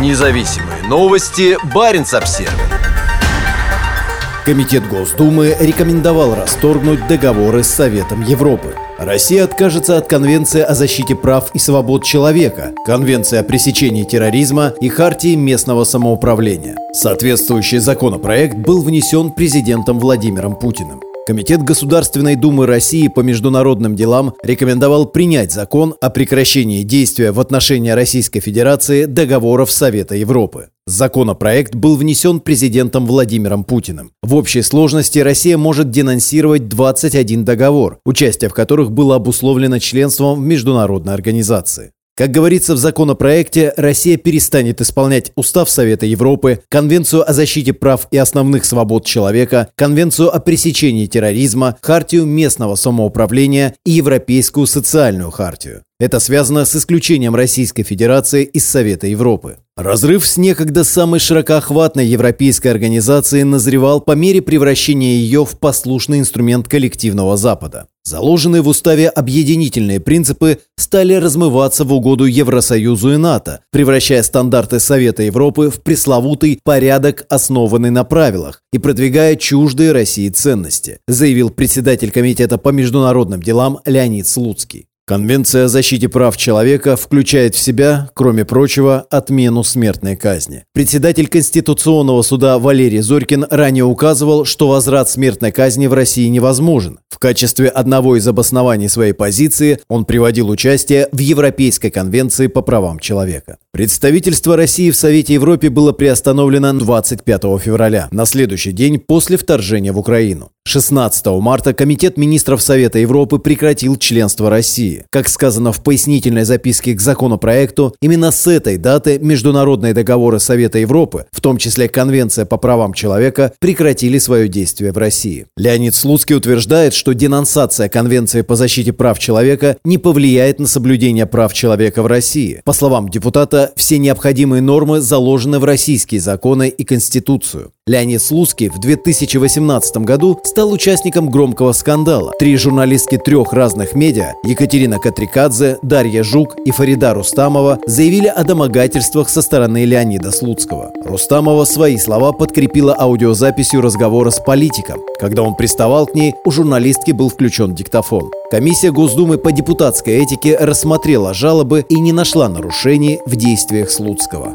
Независимые новости. Барин обсерва Комитет Госдумы рекомендовал расторгнуть договоры с Советом Европы. Россия откажется от Конвенции о защите прав и свобод человека, Конвенции о пресечении терроризма и Хартии местного самоуправления. Соответствующий законопроект был внесен президентом Владимиром Путиным. Комитет Государственной Думы России по международным делам рекомендовал принять закон о прекращении действия в отношении Российской Федерации договоров Совета Европы. Законопроект был внесен президентом Владимиром Путиным. В общей сложности Россия может денонсировать 21 договор, участие в которых было обусловлено членством в международной организации. Как говорится в законопроекте, Россия перестанет исполнять Устав Совета Европы, Конвенцию о защите прав и основных свобод человека, Конвенцию о пресечении терроризма, Хартию местного самоуправления и Европейскую социальную хартию. Это связано с исключением Российской Федерации из Совета Европы. Разрыв с некогда самой широкоохватной европейской организацией назревал по мере превращения ее в послушный инструмент коллективного Запада. Заложенные в уставе объединительные принципы стали размываться в угоду Евросоюзу и НАТО, превращая стандарты Совета Европы в пресловутый порядок, основанный на правилах, и продвигая чуждые России ценности, заявил председатель Комитета по международным делам Леонид Слуцкий. Конвенция о защите прав человека включает в себя, кроме прочего, отмену смертной казни. Председатель Конституционного суда Валерий Зорькин ранее указывал, что возврат смертной казни в России невозможен. В качестве одного из обоснований своей позиции он приводил участие в Европейской конвенции по правам человека. Представительство России в Совете Европы было приостановлено 25 февраля, на следующий день после вторжения в Украину. 16 марта Комитет министров Совета Европы прекратил членство России. Как сказано в пояснительной записке к законопроекту, именно с этой даты международные договоры Совета Европы, в том числе Конвенция по правам человека, прекратили свое действие в России. Леонид Слуцкий утверждает, что денонсация Конвенции по защите прав человека не повлияет на соблюдение прав человека в России. По словам депутата, все необходимые нормы заложены в российские законы и Конституцию. Леонид Слуцкий в 2018 году стал участником громкого скандала. Три журналистки трех разных медиа – Екатерина Катрикадзе, Дарья Жук и Фарида Рустамова – заявили о домогательствах со стороны Леонида Слуцкого. Рустамова свои слова подкрепила аудиозаписью разговора с политиком. Когда он приставал к ней, у журналистки был включен диктофон. Комиссия Госдумы по депутатской этике рассмотрела жалобы и не нашла нарушений в действиях Слуцкого.